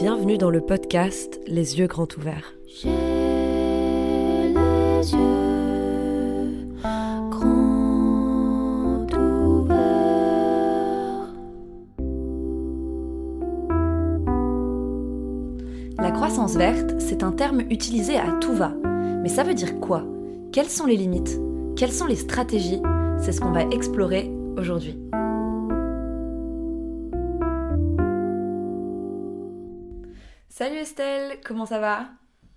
Bienvenue dans le podcast Les yeux grands ouverts. Les. La croissance verte, c'est un terme utilisé à tout va. Mais ça veut dire quoi? Quelles sont les limites? Quelles sont les stratégies? C'est ce qu'on va explorer aujourd'hui. Comment ça va?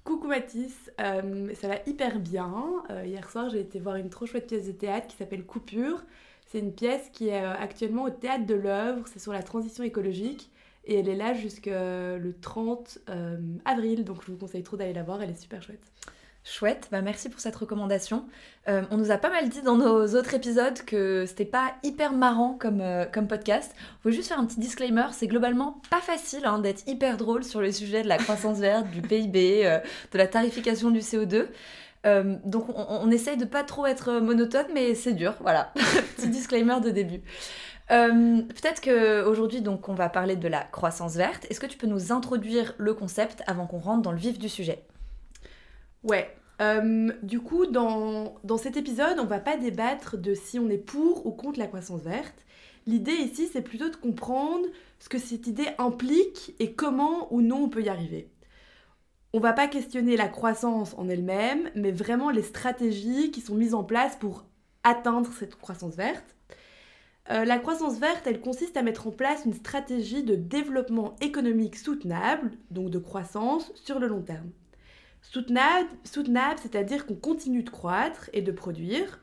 Coucou Mathis, euh, ça va hyper bien. Euh, hier soir, j'ai été voir une trop chouette pièce de théâtre qui s'appelle Coupure. C'est une pièce qui est euh, actuellement au théâtre de l'œuvre, c'est sur la transition écologique et elle est là jusqu'au le 30 euh, avril, donc je vous conseille trop d'aller la voir, elle est super chouette. Chouette, bah merci pour cette recommandation. Euh, on nous a pas mal dit dans nos autres épisodes que c'était pas hyper marrant comme, euh, comme podcast. Faut juste faire un petit disclaimer, c'est globalement pas facile hein, d'être hyper drôle sur le sujet de la croissance verte, du PIB, euh, de la tarification du CO2. Euh, donc on, on essaye de pas trop être monotone, mais c'est dur, voilà. petit disclaimer de début. Peut-être qu'aujourd'hui, donc, on va parler de la croissance verte. Est-ce que tu peux nous introduire le concept avant qu'on rentre dans le vif du sujet? Ouais. Euh, du coup, dans, dans cet épisode, on va pas débattre de si on est pour ou contre la croissance verte. L'idée ici, c'est plutôt de comprendre ce que cette idée implique et comment ou non on peut y arriver. On va pas questionner la croissance en elle-même, mais vraiment les stratégies qui sont mises en place pour atteindre cette croissance verte. Euh, la croissance verte, elle consiste à mettre en place une stratégie de développement économique soutenable, donc de croissance, sur le long terme. Soutenable, c'est-à-dire qu'on continue de croître et de produire,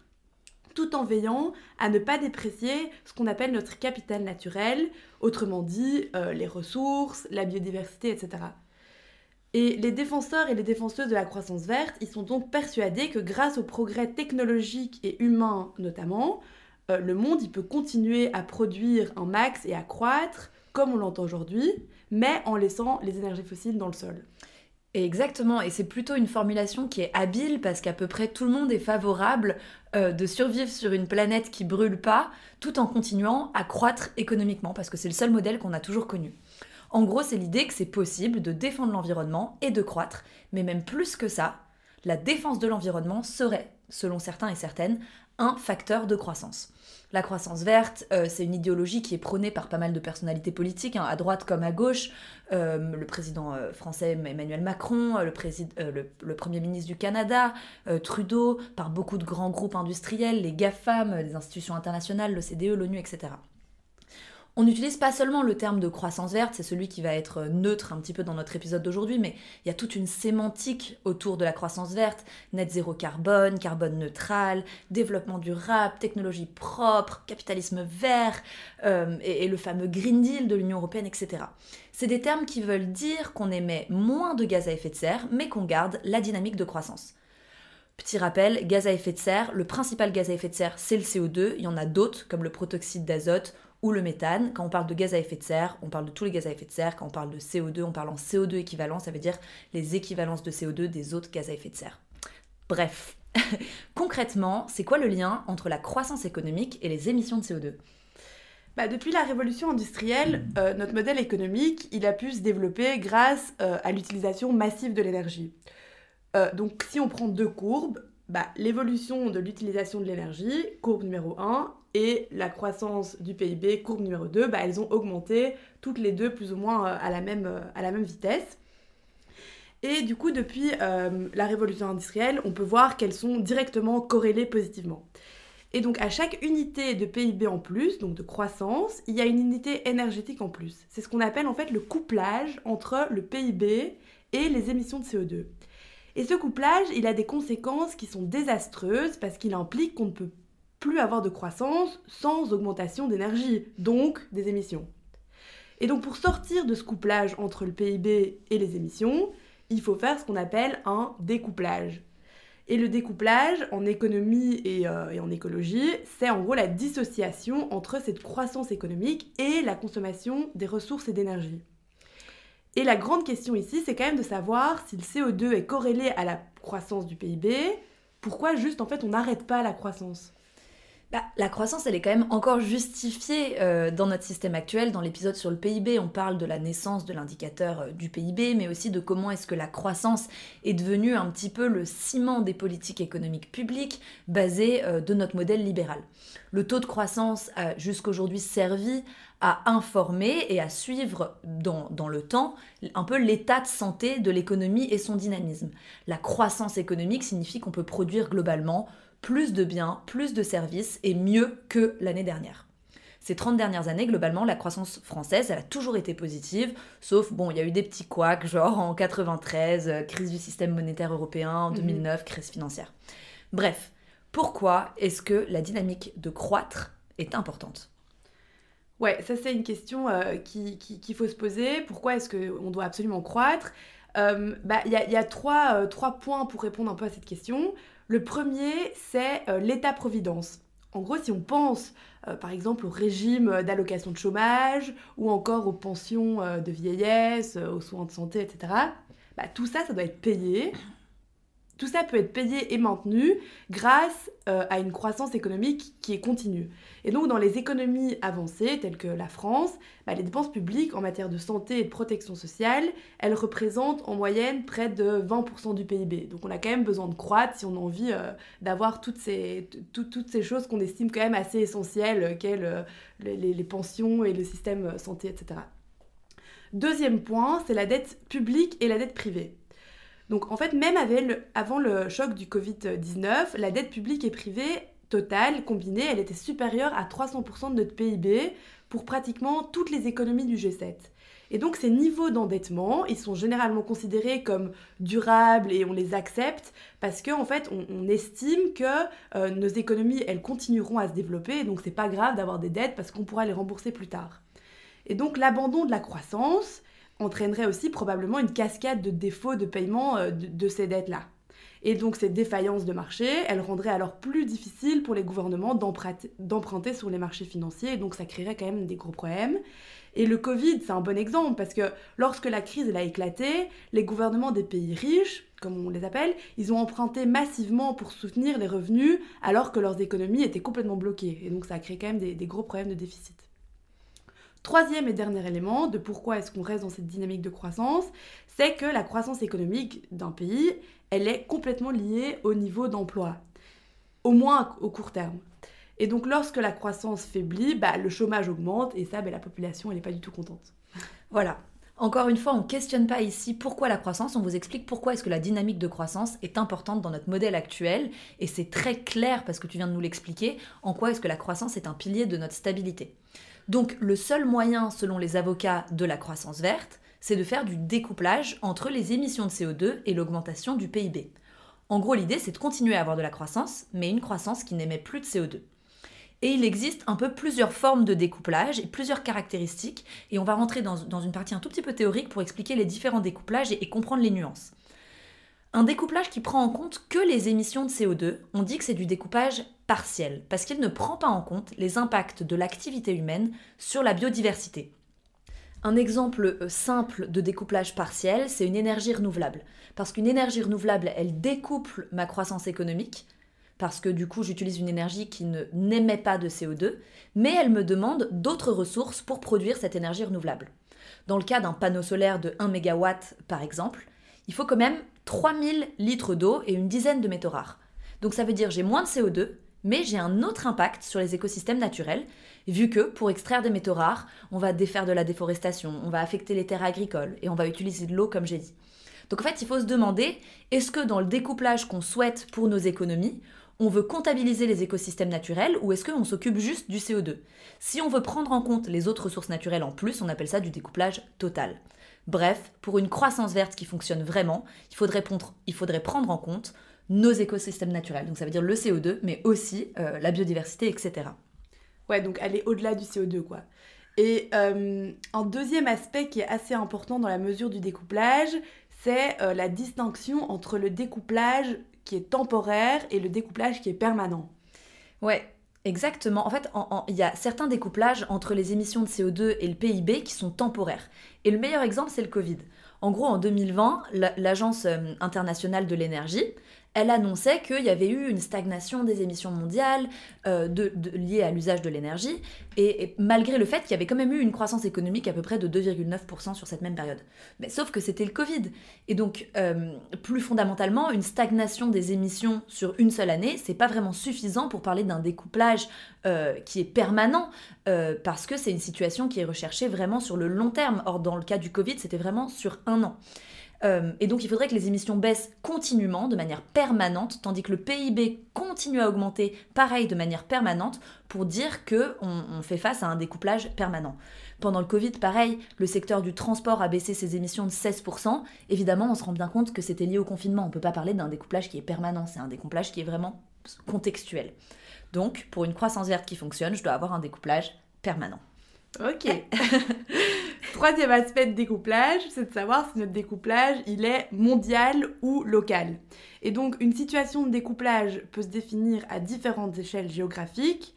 tout en veillant à ne pas déprécier ce qu'on appelle notre capital naturel, autrement dit euh, les ressources, la biodiversité, etc. Et les défenseurs et les défenseuses de la croissance verte, ils sont donc persuadés que grâce au progrès technologique et humain notamment, euh, le monde il peut continuer à produire un max et à croître comme on l'entend aujourd'hui, mais en laissant les énergies fossiles dans le sol. Exactement, et c'est plutôt une formulation qui est habile parce qu'à peu près tout le monde est favorable euh, de survivre sur une planète qui brûle pas tout en continuant à croître économiquement parce que c'est le seul modèle qu'on a toujours connu. En gros, c'est l'idée que c'est possible de défendre l'environnement et de croître, mais même plus que ça, la défense de l'environnement serait, selon certains et certaines, un facteur de croissance. La croissance verte, euh, c'est une idéologie qui est prônée par pas mal de personnalités politiques, hein, à droite comme à gauche. Euh, le président euh, français Emmanuel Macron, le, Premier ministre du Canada, Trudeau, par beaucoup de grands groupes industriels, les GAFAM, les institutions internationales, l'OCDE, l'ONU, etc. On n'utilise pas seulement le terme de croissance verte, c'est celui qui va être neutre un petit peu dans notre épisode d'aujourd'hui, mais il y a toute une sémantique autour de la croissance verte, net zéro carbone, carbone neutral, développement durable, technologie propre, capitalisme vert, euh, et le fameux Green Deal de l'Union européenne, etc. C'est des termes qui veulent dire qu'on émet moins de gaz à effet de serre, mais qu'on garde la dynamique de croissance. Petit rappel, gaz à effet de serre, le principal gaz à effet de serre, c'est le CO2. Il y en a d'autres, comme le protoxyde d'azote ou le méthane. Quand on parle de gaz à effet de serre, on parle de tous les gaz à effet de serre. Quand on parle de CO2, on parle en CO2 équivalent, ça veut dire les équivalences de CO2 des autres gaz à effet de serre. Bref, concrètement, c'est quoi le lien entre la croissance économique et les émissions de CO2 Bah, depuis la révolution industrielle, euh, notre modèle économique, il a pu se développer grâce euh, à l'utilisation massive de l'énergie. Euh, donc si on prend deux courbes, bah, l'évolution de l'utilisation de l'énergie, courbe numéro 1, et la croissance du PIB, courbe numéro 2, bah, elles ont augmenté toutes les deux plus ou moins euh, à, la même, euh, à la même vitesse. Et du coup, depuis euh, la révolution industrielle, on peut voir qu'elles sont directement corrélées positivement. Et donc à chaque unité de PIB en plus, donc de croissance, il y a une unité énergétique en plus. C'est ce qu'on appelle en fait le couplage entre le PIB et les émissions de CO2. Et ce couplage, il a des conséquences qui sont désastreuses parce qu'il implique qu'on ne peut plus avoir de croissance sans augmentation d'énergie, donc des émissions. Et donc pour sortir de ce couplage entre le PIB et les émissions, il faut faire ce qu'on appelle un découplage. Et le découplage en économie et, euh, et en écologie, c'est en gros la dissociation entre cette croissance économique et la consommation des ressources et d'énergie. Et la grande question ici, c'est quand même de savoir si le CO2 est corrélé à la croissance du PIB, pourquoi juste en fait on n'arrête pas la croissance? Bah, la croissance, elle est quand même encore justifiée euh, dans notre système actuel. Dans l'épisode sur le PIB, on parle de la naissance de l'indicateur euh, du PIB, mais aussi de comment est-ce que la croissance est devenue un petit peu le ciment des politiques économiques publiques basées euh, de notre modèle libéral. Le taux de croissance a jusqu'aujourd'hui servi à informer et à suivre dans, dans le temps un peu l'état de santé de l'économie et son dynamisme. La croissance économique signifie qu'on peut produire globalement plus de biens, plus de services et mieux que l'année dernière. Ces 30 dernières années, globalement, la croissance française, elle a toujours été positive, sauf, bon, il y a eu des petits couacs, genre en 93, euh, crise du système monétaire européen, en 2009, mhm. crise financière. Bref, pourquoi est-ce que la dynamique de croître est importante? Ouais, ça c'est une question euh, qu'il qui, faut se poser. Pourquoi est-ce qu'on doit absolument croître? Euh, bah, Il y, a, trois, trois points pour répondre un peu à cette question. Le premier, c'est euh, l'État-providence. En gros, si on pense euh, par exemple au régime d'allocation de chômage ou encore aux pensions euh, de vieillesse, aux soins de santé, etc., bah, tout ça, ça doit être payé tout ça peut être payé et maintenu grâce euh, à une croissance économique qui est continue. Et donc dans les économies avancées, telles que la France, bah, les dépenses publiques en matière de santé et de protection sociale, elles représentent en moyenne près de 20% du PIB. Donc on a quand même besoin de croître si on a envie euh, d'avoir toutes ces, choses qu'on estime quand même assez essentielles, euh, qu'elles les, les pensions et le système santé, etc. Deuxième point, c'est la dette publique et la dette privée. Donc en fait, même avant le choc du Covid-19, la dette publique et privée totale, combinée, elle était supérieure à 300% de notre PIB pour pratiquement toutes les économies du G7. Et donc ces niveaux d'endettement, ils sont généralement considérés comme durables et on les accepte parce qu'en en fait on, estime que euh, nos économies elles continueront à se développer et donc c'est pas grave d'avoir des dettes parce qu'on pourra les rembourser plus tard. Et donc l'abandon de la croissance, entraînerait aussi probablement une cascade de défauts de paiement euh, de, ces dettes-là. Et donc cette défaillance de marché, elle rendrait alors plus difficile pour les gouvernements d'emprunter sur les marchés financiers, et donc ça créerait quand même des gros problèmes. Et le Covid, c'est un bon exemple, parce que lorsque la crise a éclaté, les gouvernements des pays riches, comme on les appelle, ils ont emprunté massivement pour soutenir les revenus, alors que leurs économies étaient complètement bloquées. Et donc ça a créé quand même des gros problèmes de déficit. Troisième et dernier élément de pourquoi est-ce qu'on reste dans cette dynamique de croissance, c'est que la croissance économique d'un pays, elle est complètement liée au niveau d'emploi, au moins au court terme. Et donc lorsque la croissance faiblit, bah, le chômage augmente et ça, bah, la population, elle n'est pas du tout contente. Voilà. Encore une fois, on ne questionne pas ici pourquoi la croissance, on vous explique pourquoi est-ce que la dynamique de croissance est importante dans notre modèle actuel, et c'est très clair parce que tu viens de nous l'expliquer, en quoi est-ce que la croissance est un pilier de notre stabilité. Donc le seul moyen, selon les avocats de la croissance verte, c'est de faire du découplage entre les émissions de CO2 et l'augmentation du PIB. En gros, l'idée, c'est de continuer à avoir de la croissance, mais une croissance qui n'émet plus de CO2. Et il existe un peu plusieurs formes de découplage et plusieurs caractéristiques, et on va rentrer dans, une partie un tout petit peu théorique pour expliquer les différents découplages et comprendre les nuances. Un découplage qui prend en compte que les émissions de CO2, on dit que c'est du découpage partiel, parce qu'il ne prend pas en compte les impacts de l'activité humaine sur la biodiversité. Un exemple euh, simple de découplage partiel, c'est une énergie renouvelable. Parce qu'une énergie renouvelable, elle découple ma croissance économique, parce que du coup j'utilise une énergie qui n'émet pas de CO2, mais elle me demande d'autres ressources pour produire cette énergie renouvelable. Dans le cas d'un panneau solaire de 1 MW par exemple, il faut quand même 3000 litres d'eau et une dizaine de métaux rares. Donc ça veut dire j'ai moins de CO2, mais j'ai un autre impact sur les écosystèmes naturels, vu que pour extraire des métaux rares, on va défaire de la déforestation, on va affecter les terres agricoles et on va utiliser de l'eau comme j'ai dit. Donc en fait, il faut se demander, est-ce que dans le découplage qu'on souhaite pour nos économies, on veut comptabiliser les écosystèmes naturels ou est-ce qu'on s'occupe juste du CO2 Si on veut prendre en compte les autres ressources naturelles en plus, on appelle ça du découplage total. Bref, pour une croissance verte qui fonctionne vraiment, il faudrait, prendre en compte nos écosystèmes naturels. Donc ça veut dire le CO2, mais aussi euh, la biodiversité, etc. Ouais, donc aller au-delà du CO2, quoi. Et euh, un deuxième aspect qui est assez important dans la mesure du découplage, c'est euh, la distinction entre le découplage qui est temporaire et le découplage qui est permanent. Ouais, Exactement. En fait, il y a certains découplages entre les émissions de CO2 et le PIB qui sont temporaires. Et le meilleur exemple, c'est le Covid. En gros, en 2020, l'Agence internationale de l'énergie, elle annonçait qu'il y avait eu une stagnation des émissions mondiales euh, liées à l'usage de l'énergie, et, malgré le fait qu'il y avait quand même eu une croissance économique à peu près de 2,9% sur cette même période. Mais sauf que c'était le Covid. Et donc, euh, plus fondamentalement, une stagnation des émissions sur une seule année, c'est pas vraiment suffisant pour parler d'un découplage euh, qui est permanent, parce que c'est une situation qui est recherchée vraiment sur le long terme. Or, dans le cas du Covid, c'était vraiment sur un an. Euh, et donc il faudrait que les émissions baissent continuellement, de manière permanente, tandis que le PIB continue à augmenter, pareil, de manière permanente, pour dire qu'on on fait face à un découplage permanent. Pendant le Covid, pareil, le secteur du transport a baissé ses émissions de 16%. Évidemment, on se rend bien compte que c'était lié au confinement. On ne peut pas parler d'un découplage qui est permanent, c'est un découplage qui est vraiment contextuel. Donc, pour une croissance verte qui fonctionne, je dois avoir un découplage permanent. Ok. Troisième aspect de découplage, c'est de savoir si notre découplage, il est mondial ou local. Et donc, une situation de découplage peut se définir à différentes échelles géographiques,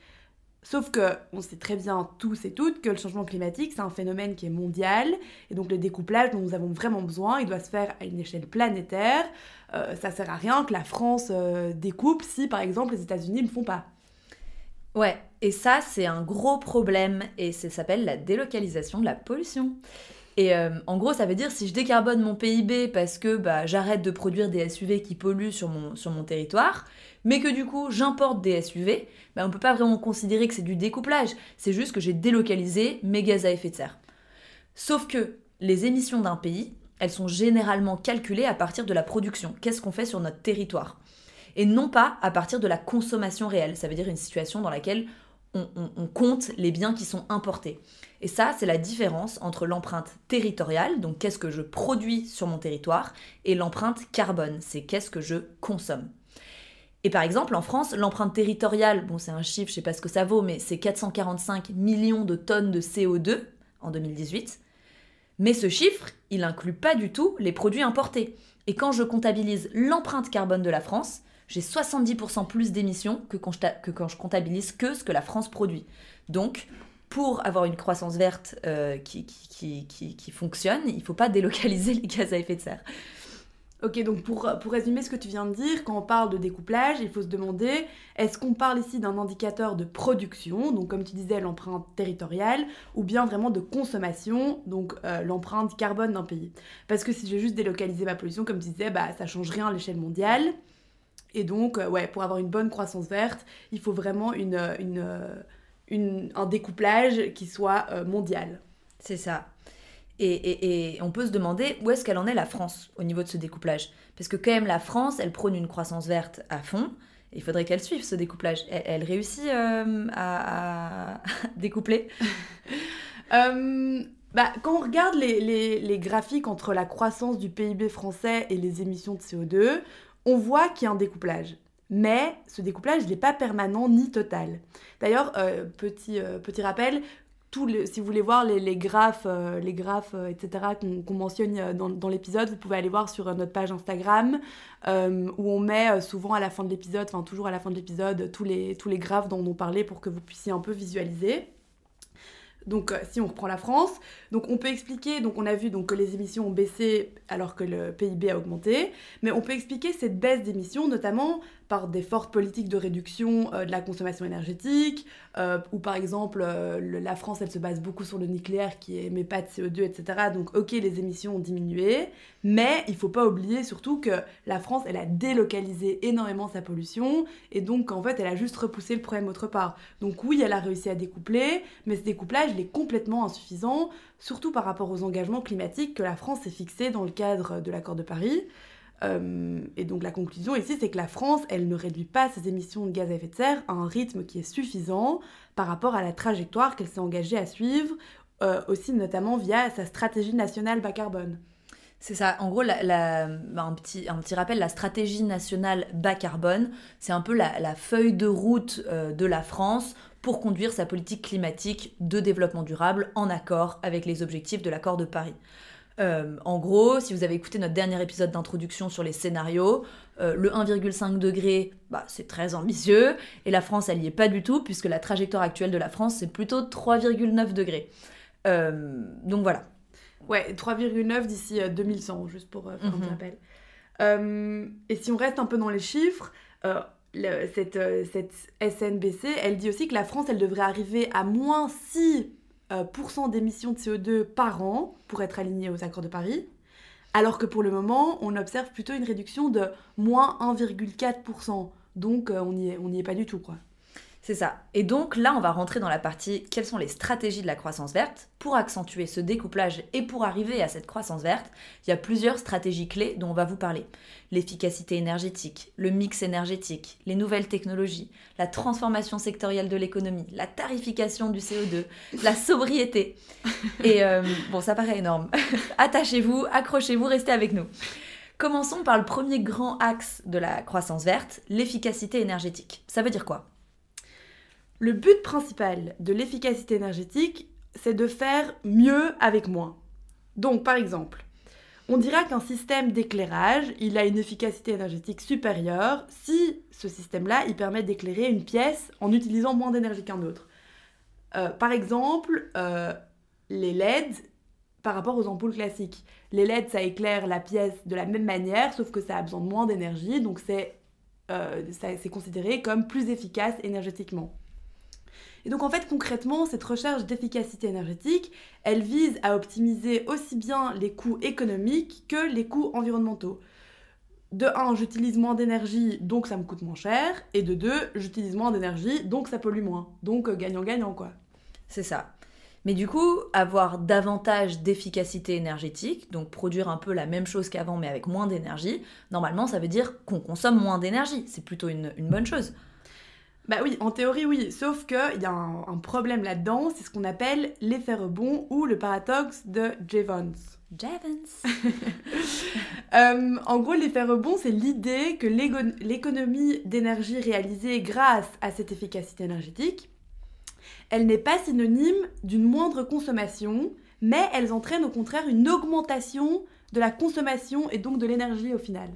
sauf que on sait très bien tous et toutes que le changement climatique, c'est un phénomène qui est mondial, et donc le découplage dont nous avons vraiment besoin, il doit se faire à une échelle planétaire. Euh, ça sert à rien que la France euh, découpe si, par exemple, les États-Unis ne le font pas. Ouais, et ça, c'est un gros problème et ça s'appelle la délocalisation de la pollution. Et euh, en gros, ça veut dire si je décarbone mon PIB parce que bah, j'arrête de produire des SUV qui polluent sur mon, territoire, mais que du coup j'importe des SUV, bah, on ne peut pas vraiment considérer que c'est du découplage. C'est juste que j'ai délocalisé mes gaz à effet de serre. Sauf que les émissions d'un pays, elles sont généralement calculées à partir de la production. Qu'est-ce qu'on fait sur notre territoire? Et non pas à partir de la consommation réelle. Ça veut dire une situation dans laquelle on, compte les biens qui sont importés. Et ça, c'est la différence entre l'empreinte territoriale, donc qu'est-ce que je produis sur mon territoire, et l'empreinte carbone, c'est qu'est-ce que je consomme. Et par exemple, en France, l'empreinte territoriale, bon, c'est un chiffre, je sais pas ce que ça vaut, mais c'est 445 millions de tonnes de CO2 en 2018. Mais ce chiffre, il inclut pas du tout les produits importés. Et quand je comptabilise l'empreinte carbone de la France, j'ai 70% plus d'émissions que, quand je comptabilise que ce que la France produit. Donc, pour avoir une croissance verte euh, qui, qui, fonctionne, il ne faut pas délocaliser les gaz à effet de serre. Ok, donc pour, pour résumer ce que tu viens de dire, quand on parle de découplage, il faut se demander, est-ce qu'on parle ici d'un indicateur de production, donc comme tu disais l'empreinte territoriale, ou bien vraiment de consommation, donc euh, l'empreinte carbone d'un pays? Parce que si je vais juste délocaliser ma pollution, comme tu disais, bah, ça change rien à l'échelle mondiale. Et donc, euh, ouais, pour avoir une bonne croissance verte, il faut vraiment une, euh, euh, une, un découplage qui soit mondial. C'est ça. Et, et, on peut se demander où est-ce qu'elle en est la France au niveau de ce découplage? Parce que quand même la France, elle prône une croissance verte à fond. il faudrait qu'elle suive ce découplage. Elle, réussit à, découpler? Bah, quand on regarde les, les, les, graphiques entre la croissance du PIB français et les émissions de CO2, on voit qu'il y a un découplage. Mais ce découplage n'est pas permanent ni total. D'ailleurs, euh, petit, euh, petit rappel, si vous voulez voir les, graphes, les graphes euh, etc., qu'on mentionne dans, l'épisode, vous pouvez aller voir sur notre page Instagram, où on met souvent à la fin de l'épisode, enfin toujours à la fin de l'épisode, tous les, tous les graphes dont on parlait pour que vous puissiez un peu visualiser. Donc euh, si on reprend la France, on peut expliquer, donc on a vu que les émissions ont baissé alors que le PIB a augmenté, mais on peut expliquer cette baisse d'émissions notamment par des fortes politiques de réduction euh, de la consommation énergétique, euh, ou par exemple la France elle se base beaucoup sur le nucléaire qui émet pas de CO2, etc. Donc ok les émissions ont diminué, mais il faut pas oublier surtout que la France elle a délocalisé énormément sa pollution, et donc en fait elle a juste repoussé le problème autre part. Donc oui elle a réussi à découpler, mais ce découplage il est complètement insuffisant, surtout par rapport aux engagements climatiques que la France s'est fixé dans le cadre de l'accord de Paris. Euh, et donc la conclusion ici, c'est que la France, elle ne réduit pas ses émissions de gaz à effet de serre à un rythme qui est suffisant par rapport à la trajectoire qu'elle s'est engagée à suivre, euh, aussi notamment via sa stratégie nationale bas carbone. C'est ça, en gros, bah, un, petit, rappel, la stratégie nationale bas carbone, c'est un peu la, feuille de route euh, de la France pour conduire sa politique climatique de développement durable en accord avec les objectifs de l'accord de Paris. Euh, en gros, si vous avez écouté notre dernier épisode d'introduction sur les scénarios, euh, le 1,5 degré, bah, c'est très ambitieux, et la France, elle n'y est pas du tout, puisque la trajectoire actuelle de la France, c'est plutôt 3,9 degrés. Euh, donc voilà. Ouais, 3,9 d'ici 2100, juste pour faire un mhm. rappel. Et si on reste un peu dans les chiffres, le- cette, cette SNBC, elle dit aussi que la France, elle devrait arriver à moins 6% euh, pourcent d'émissions de CO2 par an pour être alignée aux accords de Paris, alors que pour le moment, on observe plutôt une réduction de moins 1,4%. Donc euh, on n'y est, est pas du tout, quoi. C'est ça. Et donc là, on va rentrer dans la partie quelles sont les stratégies de la croissance verte? Pour accentuer ce découplage et pour arriver à cette croissance verte. Il y a plusieurs stratégies clés dont on va vous parler. L'efficacité énergétique, le mix énergétique, les nouvelles technologies, la transformation sectorielle de l'économie, la tarification du CO2, la sobriété. Et euh, bon, ça paraît énorme. Attachez-vous, accrochez-vous, restez avec nous. Commençons par le premier grand axe de la croissance verte, l'efficacité énergétique. Ça veut dire quoi? Le but principal de l'efficacité énergétique, c'est de faire mieux avec moins. Donc, par exemple, on dira qu'un système d'éclairage, il a une efficacité énergétique supérieure si ce système-là, il permet d'éclairer une pièce en utilisant moins d'énergie qu'un autre. Euh, par exemple, euh, les LED par rapport aux ampoules classiques. Les LED, ça éclaire la pièce de la même manière, sauf que ça a besoin de moins d'énergie, donc c'est euh, considéré comme plus efficace énergétiquement. Et donc en fait concrètement, cette recherche d'efficacité énergétique, elle vise à optimiser aussi bien les coûts économiques que les coûts environnementaux. De 1, j'utilise moins d'énergie, donc ça me coûte moins cher. Et de 2, j'utilise moins d'énergie, donc ça pollue moins. Donc euh, gagnant-gagnant quoi. C'est ça. Mais du coup, avoir davantage d'efficacité énergétique, donc produire un peu la même chose qu'avant mais avec moins d'énergie, normalement ça veut dire qu'on consomme moins d'énergie. C'est plutôt une, une bonne chose. Bah oui, en théorie oui, sauf qu'il y a un, un problème là-dedans, c'est ce qu'on appelle l'effet rebond ou le paradoxe de Jevons. Javens. Euh, en gros, l'effet rebond, c'est l'idée que l'économie d'énergie réalisée grâce à cette efficacité énergétique, elle n'est pas synonyme d'une moindre consommation, mais elles entraînent au contraire une augmentation de la consommation et donc de l'énergie au final.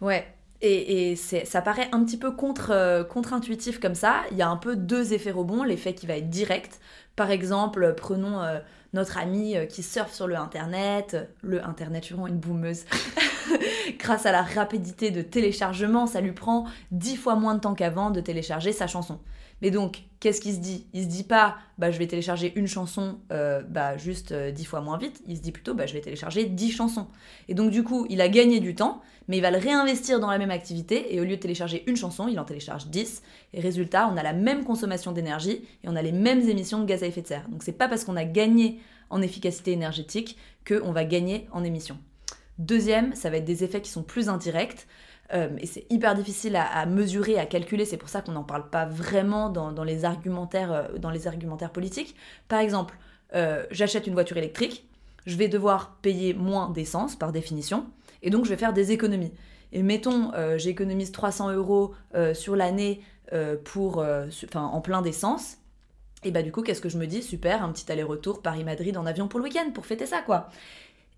Ouais. Et, et ça paraît un petit peu contre, euh, contre-intuitif comme ça. Il y a un peu deux effets rebonds. L'effet qui va être direct. Par exemple, prenons euh, notre ami euh, qui surfe sur le Internet. Le Internet, je suis vraiment une boumeuse. Grâce à la rapidité de téléchargement, ça lui prend dix fois moins de temps qu'avant de télécharger sa chanson. Mais donc, qu'est-ce qu'il se dit? Il se dit pas, bah, je vais télécharger une chanson euh, bah, juste euh, dix fois moins vite. Il se dit plutôt, bah, je vais télécharger dix chansons. Et donc, du coup, il a gagné du temps, mais il va le réinvestir dans la même activité. Et au lieu de télécharger une chanson, il en télécharge 10. Et résultat, on a la même consommation d'énergie et on a les mêmes émissions de gaz à effet de serre. Donc, c'est pas parce qu'on a gagné en efficacité énergétique qu'on va gagner en émissions. Deuxième, ça va être des effets qui sont plus indirects. Euh, et c'est hyper difficile à, mesurer, à calculer. C'est pour ça qu'on n'en parle pas vraiment dans, les argumentaires, euh, dans les argumentaires politiques. Par exemple, euh, j'achète une voiture électrique, je vais devoir payer moins d'essence par définition, et donc je vais faire des économies. Et mettons, j'économise 300 euros sur l'année pour, en plein d'essence. Et bah du coup, qu'est-ce que je me dis? Super, un petit aller-retour Paris-Madrid en avion pour le week-end, pour fêter ça, quoi.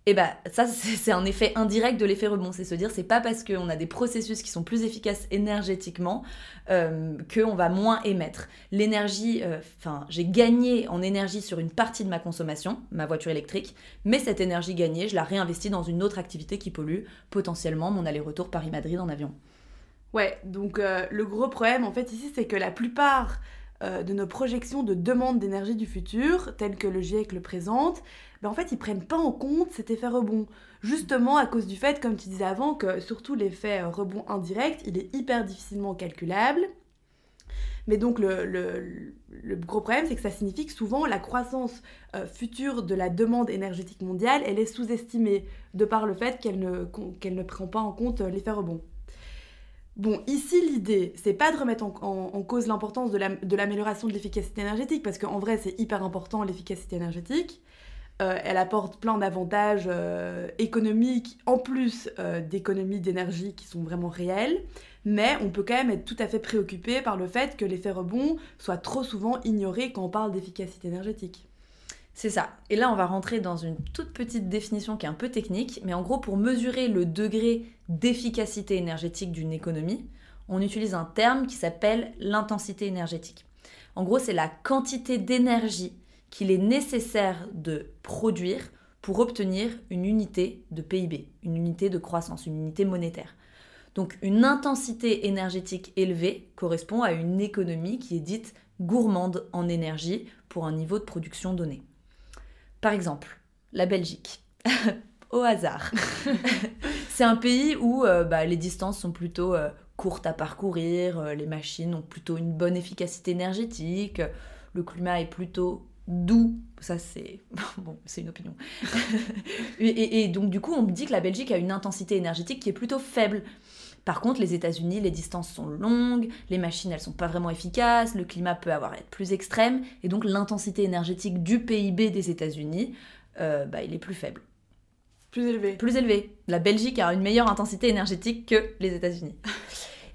Et bah ça, c'est c'est un effet indirect de l'effet rebond. C'est se dire, c'est pas parce qu'on a des processus qui sont plus efficaces énergétiquement euh, qu'on va moins émettre. L'énergie, euh, enfin, j'ai gagné en énergie sur une partie de ma consommation, ma voiture électrique, mais cette énergie gagnée, je la réinvestis dans une autre activité qui pollue, potentiellement mon aller-retour Paris-Madrid en avion. Ouais, donc euh, le gros problème en fait ici, c'est que la plupart euh, de nos projections de demande d'énergie du futur, telles que le GIEC le présente, ben, en fait ils prennent pas en compte cet effet rebond. Justement à cause du fait, comme tu disais avant, que surtout l'effet euh, rebond indirect, il est hyper difficilement calculable. Mais donc le, le- le gros problème, c'est que ça signifie que souvent la croissance euh, future de la demande énergétique mondiale, elle est sous-estimée de par le fait qu'elle ne, qu'elle ne prend pas en compte l'effet rebond. Bon, ici l'idée, c'est pas de remettre en, cause l'importance de l'amélioration de l'efficacité énergétique, parce qu'en vrai c'est hyper important l'efficacité énergétique. Euh, elle apporte plein d'avantages euh, économiques, en plus euh, d'économies d'énergie qui sont vraiment réelles. Mais on peut quand même être tout à fait préoccupé par le fait que l'effet rebond soit trop souvent ignoré quand on parle d'efficacité énergétique. C'est ça. Et là, on va rentrer dans une toute petite définition qui est un peu technique, mais en gros, pour mesurer le degré d'efficacité énergétique d'une économie, on utilise un terme qui s'appelle l'intensité énergétique. En gros, c'est la quantité d'énergie qu'il est nécessaire de produire pour obtenir une unité de PIB, une unité de croissance, une unité monétaire. Donc une intensité énergétique élevée correspond à une économie qui est dite gourmande en énergie pour un niveau de production donné. Par exemple, la Belgique. Au hasard. C'est un pays où euh, bah, les distances sont plutôt euh, courtes à parcourir, euh, les machines ont plutôt une bonne efficacité énergétique, le climat est plutôt doux. Ça, c'est une opinion. et, et donc, du coup, on me dit que la Belgique a une intensité énergétique qui est plutôt faible. Par contre, les États-Unis, les distances sont longues, les machines, elles sont pas vraiment efficaces, le climat peut avoir être plus extrême, et donc l'intensité énergétique du PIB des États-Unis, euh, bah, il est plus faible. Plus élevé. Plus élevé. La Belgique a une meilleure intensité énergétique que les États-Unis.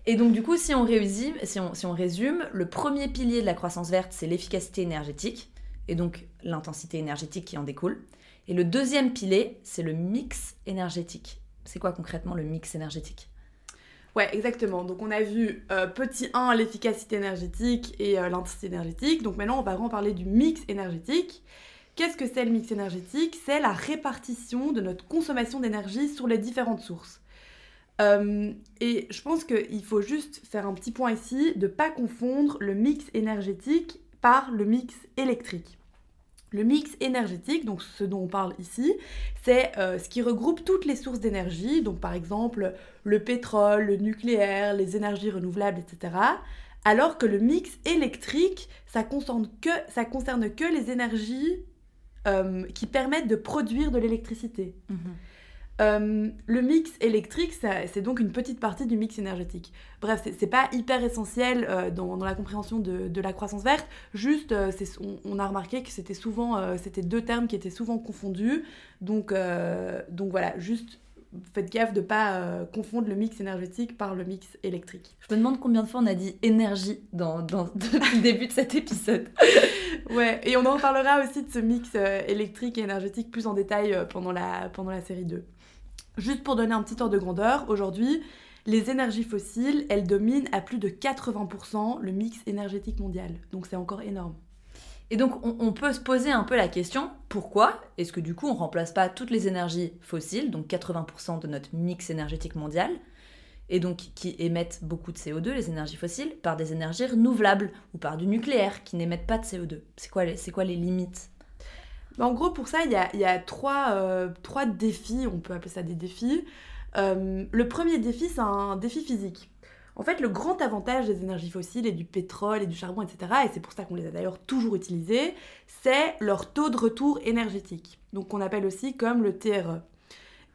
Et donc du coup, si on, résume, si, on, si on résume, le premier pilier de la croissance verte, c'est l'efficacité énergétique, et donc l'intensité énergétique qui en découle. Et le deuxième pilier, c'est le mix énergétique. C'est quoi concrètement le mix énergétique? Ouais, exactement. Donc on a vu euh, petit 1, l'efficacité énergétique et euh, l'intensité énergétique. Donc maintenant, on va vraiment parler du mix énergétique. Qu'est-ce que c'est le mix énergétique? C'est la répartition de notre consommation d'énergie sur les différentes sources. Euh, et je pense qu'il faut juste faire un petit point ici de ne pas confondre le mix énergétique par le mix électrique. Le mix énergétique, donc ce dont on parle ici, c'est euh, ce qui regroupe toutes les sources d'énergie, donc par exemple le pétrole, le nucléaire, les énergies renouvelables, etc. Alors que le mix électrique, ça concerne que, concerne que les énergies euh, qui permettent de produire de l'électricité. Mhm. Euh, le mix électrique, c'est donc une petite partie du mix énergétique. Bref, c'est pas hyper essentiel euh, dans, la compréhension de, la croissance verte. Juste, euh, on, a remarqué que c'était souvent, c'était deux termes qui étaient souvent confondus. Donc, donc voilà, juste faites gaffe de pas confondre le mix énergétique par le mix électrique. Je me demande combien de fois on a dit énergie dans, dans depuis le début de cet épisode. ouais, et on en parlera aussi de ce mix électrique et énergétique plus en détail pendant, la, pendant la série 2. Juste pour donner un petit ordre de grandeur, aujourd'hui, les énergies fossiles, elles dominent à plus de 80% le mix énergétique mondial. Donc c'est encore énorme. Et donc on, peut se poser un peu la question, pourquoi est-ce que du coup on remplace pas toutes les énergies fossiles, donc 80% de notre mix énergétique mondial, et donc qui émettent beaucoup de CO2, les énergies fossiles, par des énergies renouvelables ou par du nucléaire qui n'émettent pas de CO2 C'est quoi, quoi les limites? En gros, pour ça, il y a, euh, trois, défis, on peut appeler ça des défis. Euh, le premier défi, c'est un défi physique. En fait, le grand avantage des énergies fossiles et du pétrole et du charbon, etc., et c'est pour ça qu'on les a d'ailleurs toujours utilisés, c'est leur taux de retour énergétique, donc qu'on appelle aussi comme le TRE.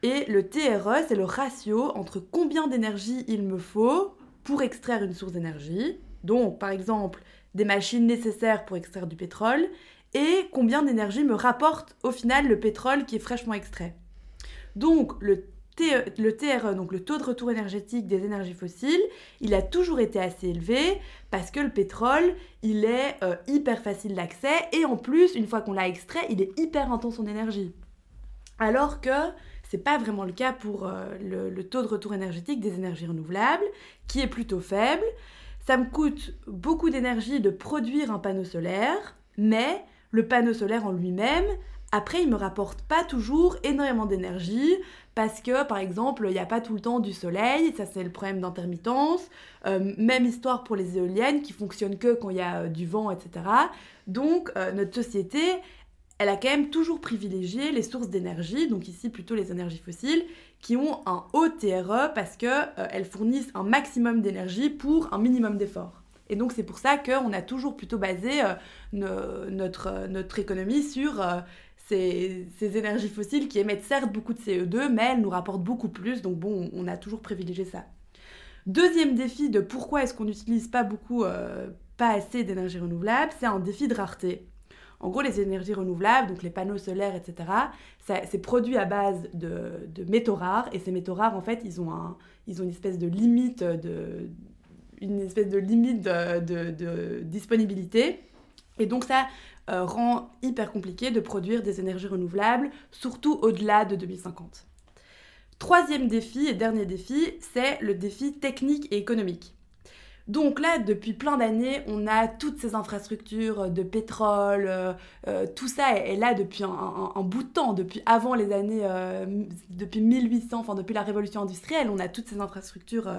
Et le TRE, c'est le ratio entre combien d'énergie il me faut pour extraire une source d'énergie, donc par exemple des machines nécessaires pour extraire du pétrole, et combien d'énergie me rapporte au final le pétrole qui est fraîchement extrait. Donc le, TRE, donc le taux de retour énergétique des énergies fossiles, il a toujours été assez élevé parce que le pétrole, il est euh, hyper facile d'accès et en plus, une fois qu'on l'a extrait, il est hyper intense en énergie. Alors que c'est pas vraiment le cas pour euh, le taux de retour énergétique des énergies renouvelables, qui est plutôt faible. Ça me coûte beaucoup d'énergie de produire un panneau solaire, mais le panneau solaire en lui-même, après, il me rapporte pas toujours énormément d'énergie parce que, par exemple, il n'y a pas tout le temps du soleil, ça c'est le problème d'intermittence. Euh, même histoire pour les éoliennes qui fonctionnent que quand il y a euh, du vent, etc. Donc, euh, notre société, elle a quand même toujours privilégié les sources d'énergie, donc ici plutôt les énergies fossiles, qui ont un haut TRE parce qu'elles fournissent un maximum d'énergie pour un minimum d'effort. Et donc c'est pour ça qu'on a toujours plutôt basé euh, notre, notre économie sur euh, ces, énergies fossiles qui émettent certes beaucoup de CO2, mais elles nous rapportent beaucoup plus. Donc bon, on a toujours privilégié ça. Deuxième défi de pourquoi est-ce qu'on n'utilise pas beaucoup, euh, pas assez d'énergie renouvelable, c'est un défi de rareté. En gros, les énergies renouvelables, donc les panneaux solaires, etc., c'est produit à base de, de, métaux rares. Et ces métaux rares, en fait, ils ont, un, ils ont une espèce de limite de, une espèce de limite de, disponibilité. Et donc ça euh, rend hyper compliqué de produire des énergies renouvelables, surtout au-delà de 2050. Troisième défi et dernier défi, c'est le défi technique et économique. Donc là, depuis plein d'années, on a toutes ces infrastructures de pétrole, euh, euh, tout ça est, là depuis un, bout de temps, depuis avant les années, euh, depuis 1800, enfin depuis la révolution industrielle, on a toutes ces infrastructures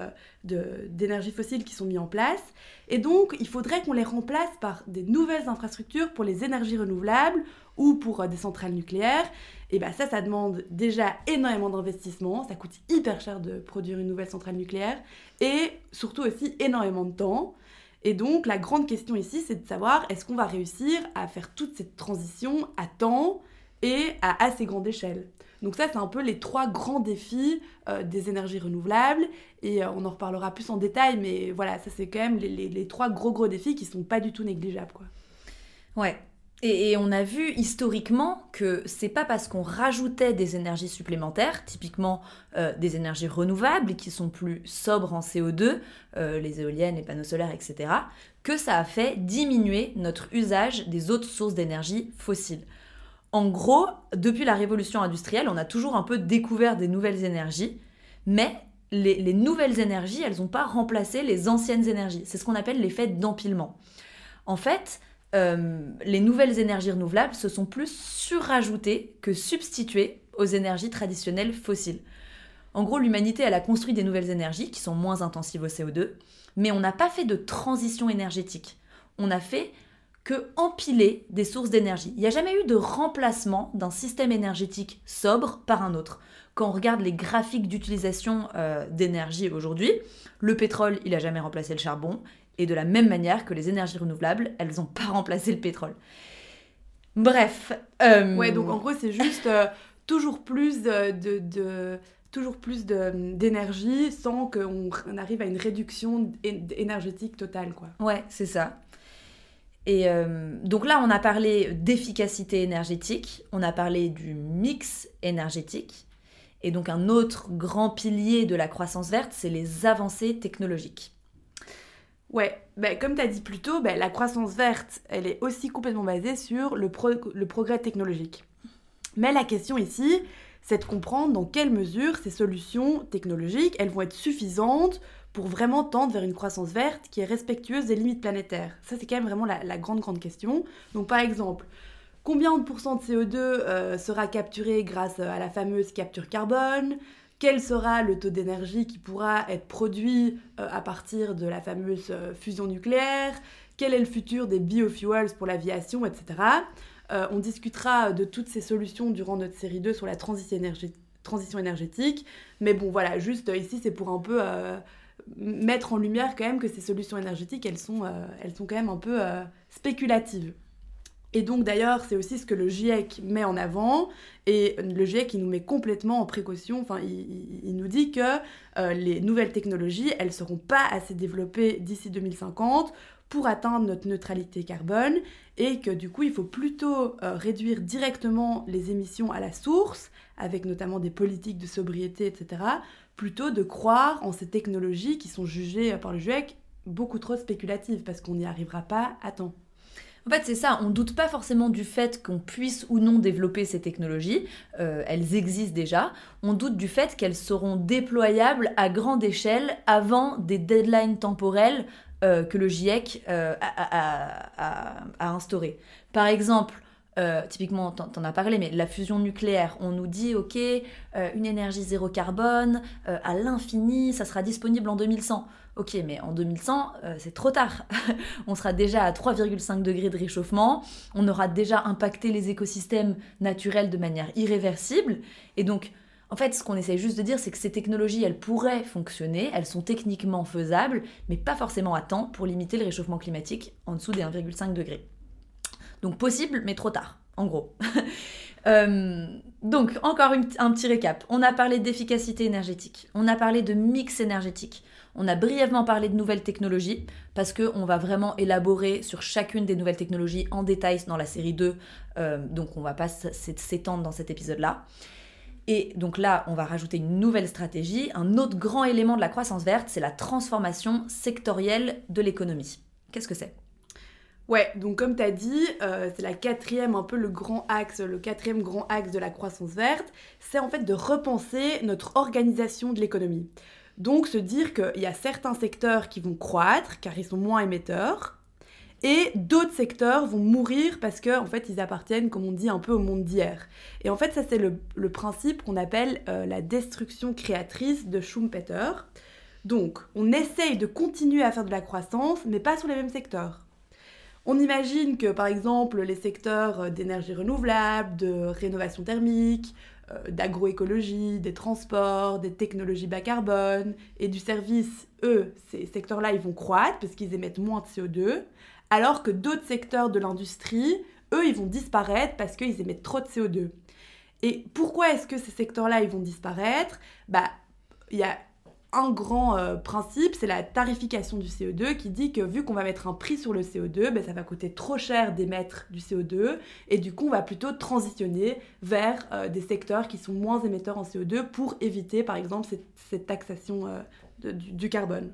d'énergie fossile qui sont mises en place. Et donc, il faudrait qu'on les remplace par des nouvelles infrastructures pour les énergies renouvelables ou pour des centrales nucléaires. Et bien ça, ça demande déjà énormément d'investissement, ça coûte hyper cher de produire une nouvelle centrale nucléaire, et surtout aussi énormément de temps. Et donc la grande question ici, c'est de savoir est-ce qu'on va réussir à faire toute cette transition à temps et à assez grande échelle? Donc ça, c'est un peu les trois grands défis euh, des énergies renouvelables. Et euh, on en reparlera plus en détail, mais voilà, ça c'est quand même les, trois gros gros défis qui sont pas du tout négligeables. Quoi. Ouais, et, on a vu historiquement que c'est pas parce qu'on rajoutait des énergies supplémentaires, typiquement euh, des énergies renouvelables qui sont plus sobres en CO2, euh, les éoliennes, les panneaux solaires, etc., que ça a fait diminuer notre usage des autres sources d'énergie fossiles. En gros, depuis la révolution industrielle, on a toujours un peu découvert des nouvelles énergies, mais les, les nouvelles énergies, elles n'ont pas remplacé les anciennes énergies. C'est ce qu'on appelle l'effet d'empilement. En fait, euh, les nouvelles énergies renouvelables se sont plus surajoutées que substituées aux énergies traditionnelles fossiles. En gros, l'humanité, elle a construit des nouvelles énergies qui sont moins intensives au CO2, mais on n'a pas fait de transition énergétique. On a fait que empiler des sources d'énergie. Il n'y a jamais eu de remplacement d'un système énergétique sobre par un autre. Quand on regarde les graphiques d'utilisation euh, d'énergie aujourd'hui, le pétrole, il n'a jamais remplacé le charbon, et de la même manière que les énergies renouvelables, elles n'ont pas remplacé le pétrole. Bref. Euh, ouais, donc en gros, c'est juste euh, toujours plus de, toujours plus d'énergie sans qu'on arrive à une réduction énergétique totale, quoi. Ouais, c'est ça. Et euh, donc là, on a parlé d'efficacité énergétique, on a parlé du mix énergétique, et donc un autre grand pilier de la croissance verte, c'est les avancées technologiques. Ouais, bah, comme tu as dit plus tôt, bah, la croissance verte, elle est aussi complètement basée sur le, le progrès technologique. Mais la question ici, c'est de comprendre dans quelle mesure ces solutions technologiques, elles vont être suffisantes pour vraiment tendre vers une croissance verte qui est respectueuse des limites planétaires. Ça, c'est quand même vraiment la, grande, grande question. Donc, par exemple, combien de pourcents de CO2 euh, sera capturé grâce à la fameuse capture carbone? Quel sera le taux d'énergie qui pourra être produit euh, à partir de la fameuse euh, fusion nucléaire, quel est le futur des biofuels pour l'aviation, etc. Euh, on discutera de toutes ces solutions durant notre série 2 sur la transition, énergétique. Mais bon, voilà, juste ici, c'est pour un peu mettre en lumière quand même que ces solutions énergétiques, elles sont, elles sont quand même un peu spéculatives. Et donc d'ailleurs, c'est aussi ce que le GIEC met en avant. Et le GIEC, il nous met complètement en précaution. Enfin, il, nous dit que euh, les nouvelles technologies, elles ne seront pas assez développées d'ici 2050 pour atteindre notre neutralité carbone et que du coup, il faut plutôt euh, réduire directement les émissions à la source, avec notamment des politiques de sobriété, etc., plutôt de croire en ces technologies qui sont jugées par le GIEC beaucoup trop spéculatives parce qu'on n'y arrivera pas à temps. En fait, c'est ça, on ne doute pas forcément du fait qu'on puisse ou non développer ces technologies, euh, elles existent déjà, on doute du fait qu'elles seront déployables à grande échelle avant des deadlines temporels euh, que le GIEC euh, a, a. Par exemple, typiquement, t'en as parlé, mais la fusion nucléaire, on nous dit, ok, une énergie zéro carbone, à l'infini, ça sera disponible en 2100. Ok, mais en 2100, euh, c'est trop tard. on sera déjà à 3,5 degrés de réchauffement, on aura déjà impacté les écosystèmes naturels de manière irréversible. Et donc, en fait, ce qu'on essaie juste de dire, c'est que ces technologies, elles pourraient fonctionner, elles sont techniquement faisables, mais pas forcément à temps pour limiter le réchauffement climatique en dessous des 1,5 degrés. Donc possible, mais trop tard, en gros. Euh, donc, encore un petit récap. On a parlé d'efficacité énergétique, on a parlé de mix énergétique, on a brièvement parlé de nouvelles technologies parce qu'on va vraiment élaborer sur chacune des nouvelles technologies en détail dans la série 2, euh, donc on va pas s'étendre dans cet épisode-là. Et donc là, on va rajouter une nouvelle stratégie. Un autre grand élément de la croissance verte, c'est la transformation sectorielle de l'économie. Qu'est-ce que c'est? Ouais, donc comme tu as dit, euh, c'est la quatrième, un peu le grand axe, le quatrième grand axe de la croissance verte, c'est en fait de repenser notre organisation de l'économie. Donc se dire qu'il y a certains secteurs qui vont croître car ils sont moins émetteurs, et d'autres secteurs vont mourir parce qu'en en fait ils appartiennent, comme on dit, un peu au monde d'hier. Et en fait ça c'est le, principe qu'on appelle euh, la destruction créatrice de Schumpeter. Donc on essaye de continuer à faire de la croissance, mais pas sur les mêmes secteurs. On imagine que par exemple les secteurs euh, d'énergie renouvelable, de rénovation thermique, euh, d'agroécologie, des transports, des technologies bas carbone et du service, eux, ces secteurs-là, ils vont croître parce qu'ils émettent moins de CO2, alors que d'autres secteurs de l'industrie, eux, ils vont disparaître parce qu'ils émettent trop de CO2. Et pourquoi est-ce que ces secteurs-là, ils vont disparaître? Bah, un grand euh, principe, c'est la tarification du CO2 qui dit que vu qu'on va mettre un prix sur le CO2, ben, ça va coûter trop cher d'émettre du CO2 et du coup on va plutôt transitionner vers euh, des secteurs qui sont moins émetteurs en CO2 pour éviter par exemple cette, taxation euh, du, carbone.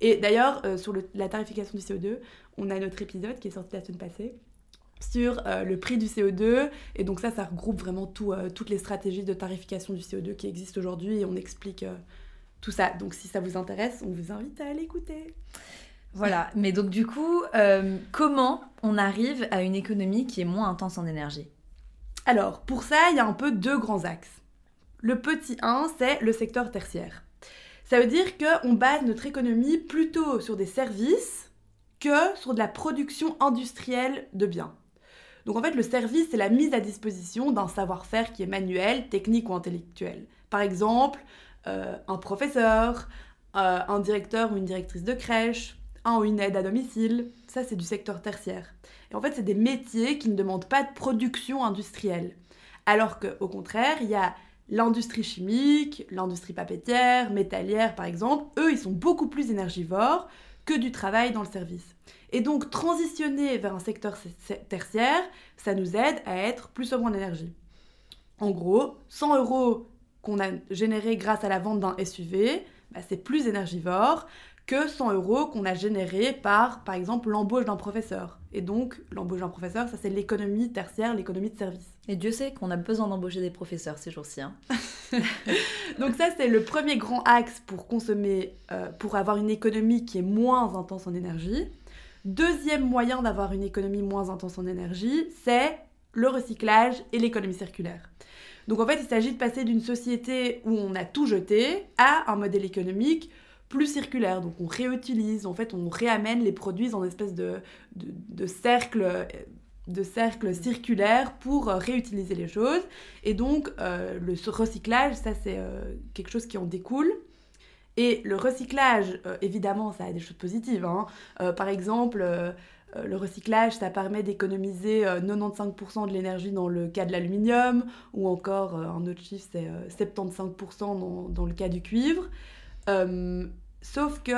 Et d'ailleurs sur la tarification du CO2, on a notre épisode qui est sorti la semaine passée sur le prix du CO2. Et donc ça, ça regroupe vraiment toutes les stratégies de tarification du CO2 qui existent aujourd'hui et on explique tout ça. Donc si ça vous intéresse, on vous invite à l'écouter. Voilà, mais donc du coup, euh, comment on arrive à une économie qui est moins intense en énergie? Alors, pour ça, il y a un peu deux grands axes. Le petit 1, c'est le secteur tertiaire. Ça veut dire qu'on base notre économie plutôt sur des services que sur de la production industrielle de biens. Donc en fait, le service, c'est la mise à disposition d'un savoir-faire qui est manuel, technique ou intellectuel. Par exemple, euh, un professeur, euh, un directeur ou une directrice de crèche, un ou une aide à domicile. Ça, c'est du secteur tertiaire. Et en fait, c'est des métiers qui ne demandent pas de production industrielle. Alors qu'au contraire, il y a l'industrie chimique, l'industrie papetière, métallière par exemple. Eux, ils sont beaucoup plus énergivores que du travail dans le service. Et donc, transitionner vers un secteur tertiaire, ça nous aide à être plus sobre en énergie. En gros, 100 euros qu'on a généré grâce à la vente d'un SUV, bah, c'est plus énergivore que 100 euros qu'on a généré par, par exemple, l'embauche d'un professeur. Et donc, l'embauche d'un professeur, ça c'est l'économie tertiaire, l'économie de service. Et Dieu sait qu'on a besoin d'embaucher des professeurs ces jours-ci. Hein. donc ça, c'est le premier grand axe pour consommer, euh, pour avoir une économie qui est moins intense en énergie. Deuxième moyen d'avoir une économie moins intense en énergie, c'est le recyclage et l'économie circulaire. Donc en fait, il s'agit de passer d'une société où on a tout jeté à un modèle économique plus circulaire. Donc on réutilise, en fait, on réamène les produits une espèce de, de, cercle circulaire pour euh, réutiliser les choses. Et donc, euh, le recyclage, ça, c'est euh, quelque chose qui en découle. Et le recyclage, évidemment, ça a des choses positives. Hein. par exemple, le recyclage, ça permet d'économiser 95% euh, de l'énergie dans le cas de l'aluminium, ou encore euh, un autre chiffre, c'est 75% dans, le cas du cuivre. sauf que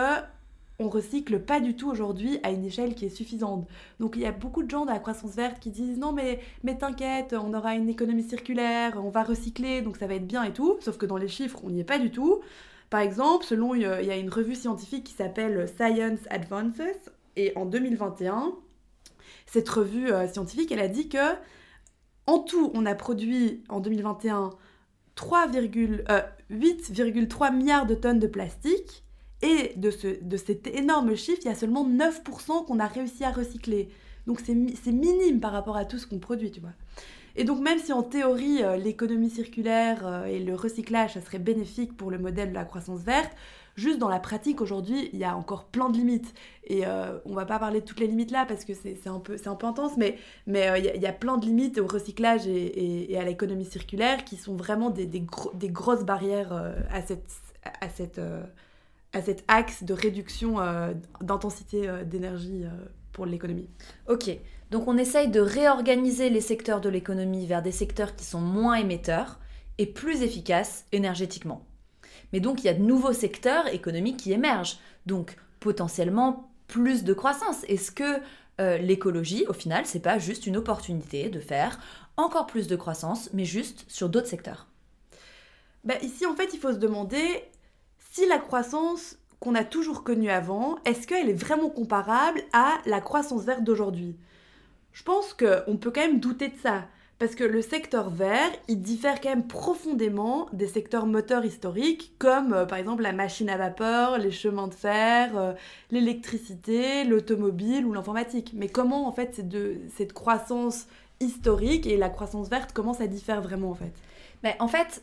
on recycle pas du tout aujourd'hui à une échelle qui est suffisante. Donc il y a beaucoup de gens de la croissance verte qui disent non mais, mais t'inquiète, on aura une économie circulaire, on va recycler, donc ça va être bien et tout. Sauf que dans les chiffres, on n'y est pas du tout. Par exemple, selon il y a une revue scientifique qui s'appelle Science Advances, et en 2021, cette revue euh, scientifique, elle a dit que en tout, on a produit en 2021 8,3 euh, milliards de tonnes de plastique. Et de, ce, de cet énorme chiffre, il y a seulement 9% qu'on a réussi à recycler. Donc c'est minime par rapport à tout ce qu'on produit, tu vois. Et donc même si en théorie euh, l'économie circulaire et le recyclage, ça serait bénéfique pour le modèle de la croissance verte, Juste dans la pratique aujourd'hui, il y a encore plein de limites. Et euh, on va pas parler de toutes les limites là parce que c'est un, peu, un peu intense, mais mais euh, il y, a plein de limites au recyclage et, à l'économie circulaire qui sont vraiment des, des, grosses barrières euh, à, cette, à, cette, à cet axe de réduction d'intensité d'énergie pour l'économie. Ok, donc on essaye de réorganiser les secteurs de l'économie vers des secteurs qui sont moins émetteurs et plus efficaces énergétiquement. Mais donc, il y a de nouveaux secteurs économiques qui émergent. Donc, potentiellement, plus de croissance. Est-ce que euh, l'écologie, au final, c'est pas juste une opportunité de faire encore plus de croissance, mais juste sur d'autres secteurs? Bah, Ici, en fait, il faut se demander si la croissance qu'on a toujours connue avant, est-ce qu'elle est vraiment comparable à la croissance verte d'aujourd'hui? Je pense qu'on peut quand même douter de ça. Parce que le secteur vert, il diffère quand même profondément des secteurs moteurs historiques, comme euh, par exemple la machine à vapeur, les chemins de fer, euh, l'électricité, l'automobile ou l'informatique. Mais comment en fait cette croissance historique et la croissance verte, comment ça diffère vraiment en fait? Mais en fait,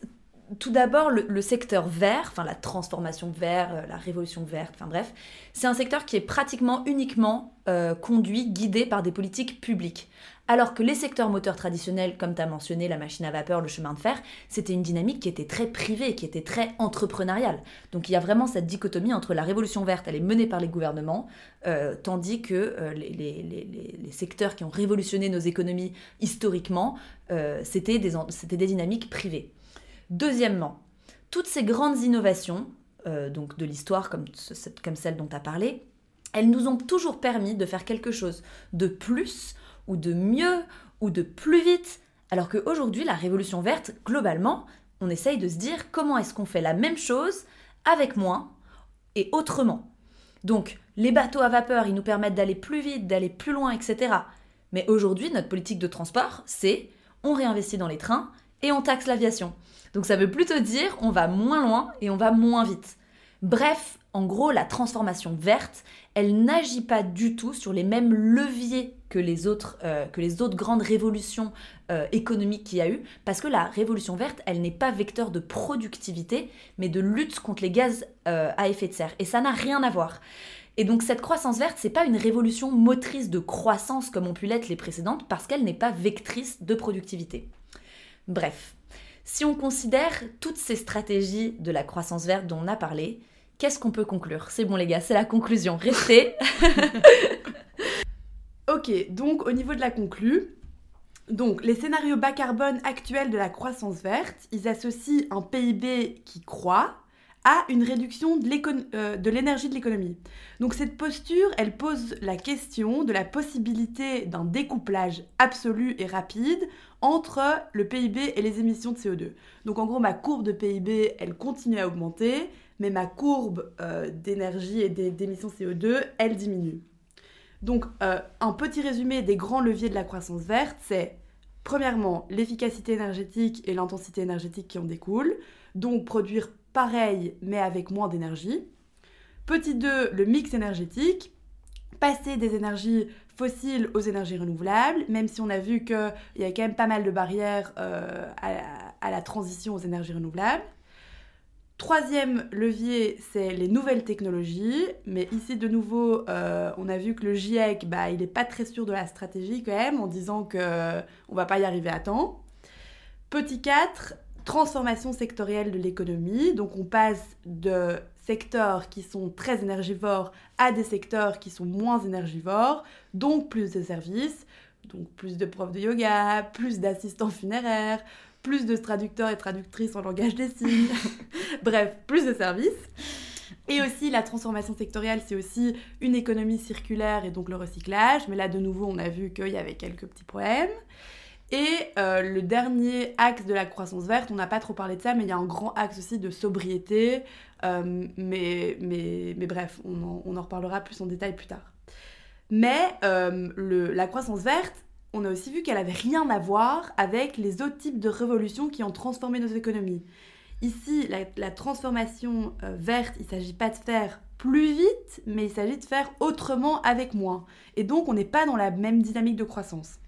tout d'abord, le, secteur vert, enfin la transformation vert, euh, la révolution verte, enfin bref, c'est un secteur qui est pratiquement uniquement conduit, guidé par des politiques publiques. Alors que les secteurs moteurs traditionnels, comme tu as mentionné, la machine à vapeur, le chemin de fer, c'était une dynamique qui était très privée, qui était très entrepreneuriale. Donc il y a vraiment cette dichotomie entre la révolution verte, elle est menée par les gouvernements, euh, tandis que euh, les, secteurs qui ont révolutionné nos économies historiquement, euh, c'était des, dynamiques privées. Deuxièmement, toutes ces grandes innovations, donc de l'histoire comme celle dont tu as parlé, elles nous ont toujours permis de faire quelque chose de plus ou de mieux ou de plus vite. Alors qu'aujourd'hui, la révolution verte, globalement, on essaye de se dire comment est-ce qu'on fait la même chose avec moins et autrement. Donc, les bateaux à vapeur, ils nous permettent d'aller plus vite, d'aller plus loin, etc. Mais aujourd'hui, notre politique de transport, c'est on réinvestit dans les trains et on taxe l'aviation. Donc ça veut plutôt dire on va moins loin et on va moins vite. Bref, en gros, la transformation verte, elle n'agit pas du tout sur les mêmes leviers que les autres, euh, que les autres grandes révolutions euh, économiques qu'il y a eu, parce que la révolution verte, elle n'est pas vecteur de productivité, mais de lutte contre les gaz euh, à effet de serre. Et ça n'a rien à voir. Et donc cette croissance verte, c'est pas une révolution motrice de croissance comme ont pu l'être les précédentes, parce qu'elle n'est pas vectrice de productivité. Bref, si on considère toutes ces stratégies de la croissance verte dont on a parlé, qu'est-ce qu'on peut conclure? C'est bon les gars, c'est la conclusion. Restez. Ok, donc au niveau de la conclue, donc les scénarios bas carbone actuels de la croissance verte, ils associent un PIB qui croît à une réduction euh, de l'énergie de l'économie. Donc cette posture, elle pose la question de la possibilité d'un découplage absolu et rapide entre le PIB et les émissions de CO2. Donc en gros, ma courbe de PIB, elle continue à augmenter, mais ma courbe euh, d'énergie et d'émissions CO2, elle diminue. Donc, euh, un petit résumé des grands leviers de la croissance verte, c'est premièrement l'efficacité énergétique et l'intensité énergétique qui en découlent, donc produire pareil mais avec moins d'énergie. Petit 2, le mix énergétique, passer des énergies fossiles aux énergies renouvelables, même si on a vu qu'il y a quand même pas mal de barrières euh, à, à la transition aux énergies renouvelables. Troisième levier, c'est les nouvelles technologies. Mais ici, de nouveau, euh, on a vu que le GIEC, bah, il n'est pas très sûr de la stratégie quand même, en disant qu'on ne va pas y arriver à temps. Petit 4, transformation sectorielle de l'économie. Donc on passe de secteurs qui sont très énergivores à des secteurs qui sont moins énergivores, donc plus de services, donc plus de profs de yoga, plus d'assistants funéraires, plus de traducteurs et traductrices en langage des signes, bref, plus de services. Et aussi la transformation sectorielle, c'est aussi une économie circulaire et donc le recyclage. Mais là, de nouveau, on a vu qu'il y avait quelques petits problèmes. Et euh, le dernier axe de la croissance verte, on n'a pas trop parlé de ça, mais il y a un grand axe aussi de sobriété. Euh, mais, mais, mais bref, on en, on en reparlera plus en détail plus tard. Mais euh, le- la croissance verte, on a aussi vu qu'elle avait rien à voir avec les autres types de révolutions qui ont transformé nos économies. Ici, la, transformation euh, verte, il ne s'agit pas de faire plus vite, mais il s'agit de faire autrement avec moins. Et donc, on n'est pas dans la même dynamique de croissance.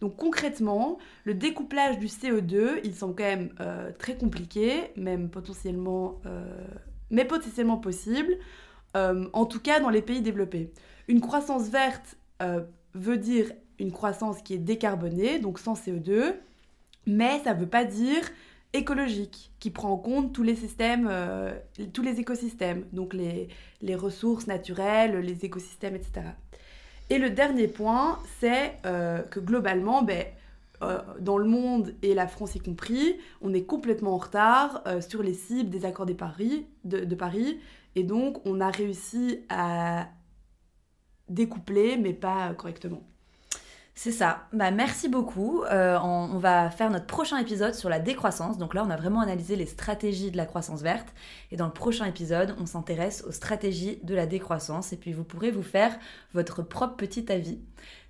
Donc concrètement, le découplage du CO2, il semble quand même euh, très compliqué, même potentiellement, euh, mais potentiellement possible, en tout cas dans les pays développés. Une croissance verte veut dire une croissance qui est décarbonée, donc sans CO2, mais ça ne veut pas dire écologique, qui prend en compte tous les systèmes, euh, tous les écosystèmes, donc les, ressources naturelles, les écosystèmes, etc. Et le dernier point, c'est euh, que globalement, ben, euh, dans le monde, et la France y compris, on est complètement en retard sur les cibles des accords de, de Paris, et donc on a réussi à découpler, mais pas correctement. C'est ça. Bah, merci beaucoup. Euh, on, on va faire notre prochain épisode sur la décroissance. Donc là, on a vraiment analysé les stratégies de la croissance verte. Et dans le prochain épisode, on s'intéresse aux stratégies de la décroissance. Et puis, vous pourrez vous faire votre propre petit avis.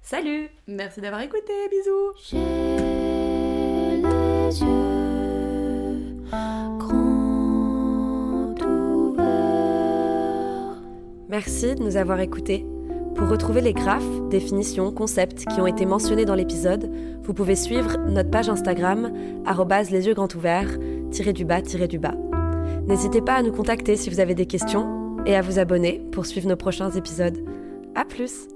Salut Merci d'avoir écouté, bisous J'ai les yeux grands ouverts. Merci de nous avoir écoutés. Pour retrouver les graphes, définitions, concepts qui ont été mentionnés dans l'épisode, vous pouvez suivre notre page Instagram, les yeux grands ouverts, du bas, du bas. N'hésitez pas à nous contacter si vous avez des questions et à vous abonner pour suivre nos prochains épisodes. À plus!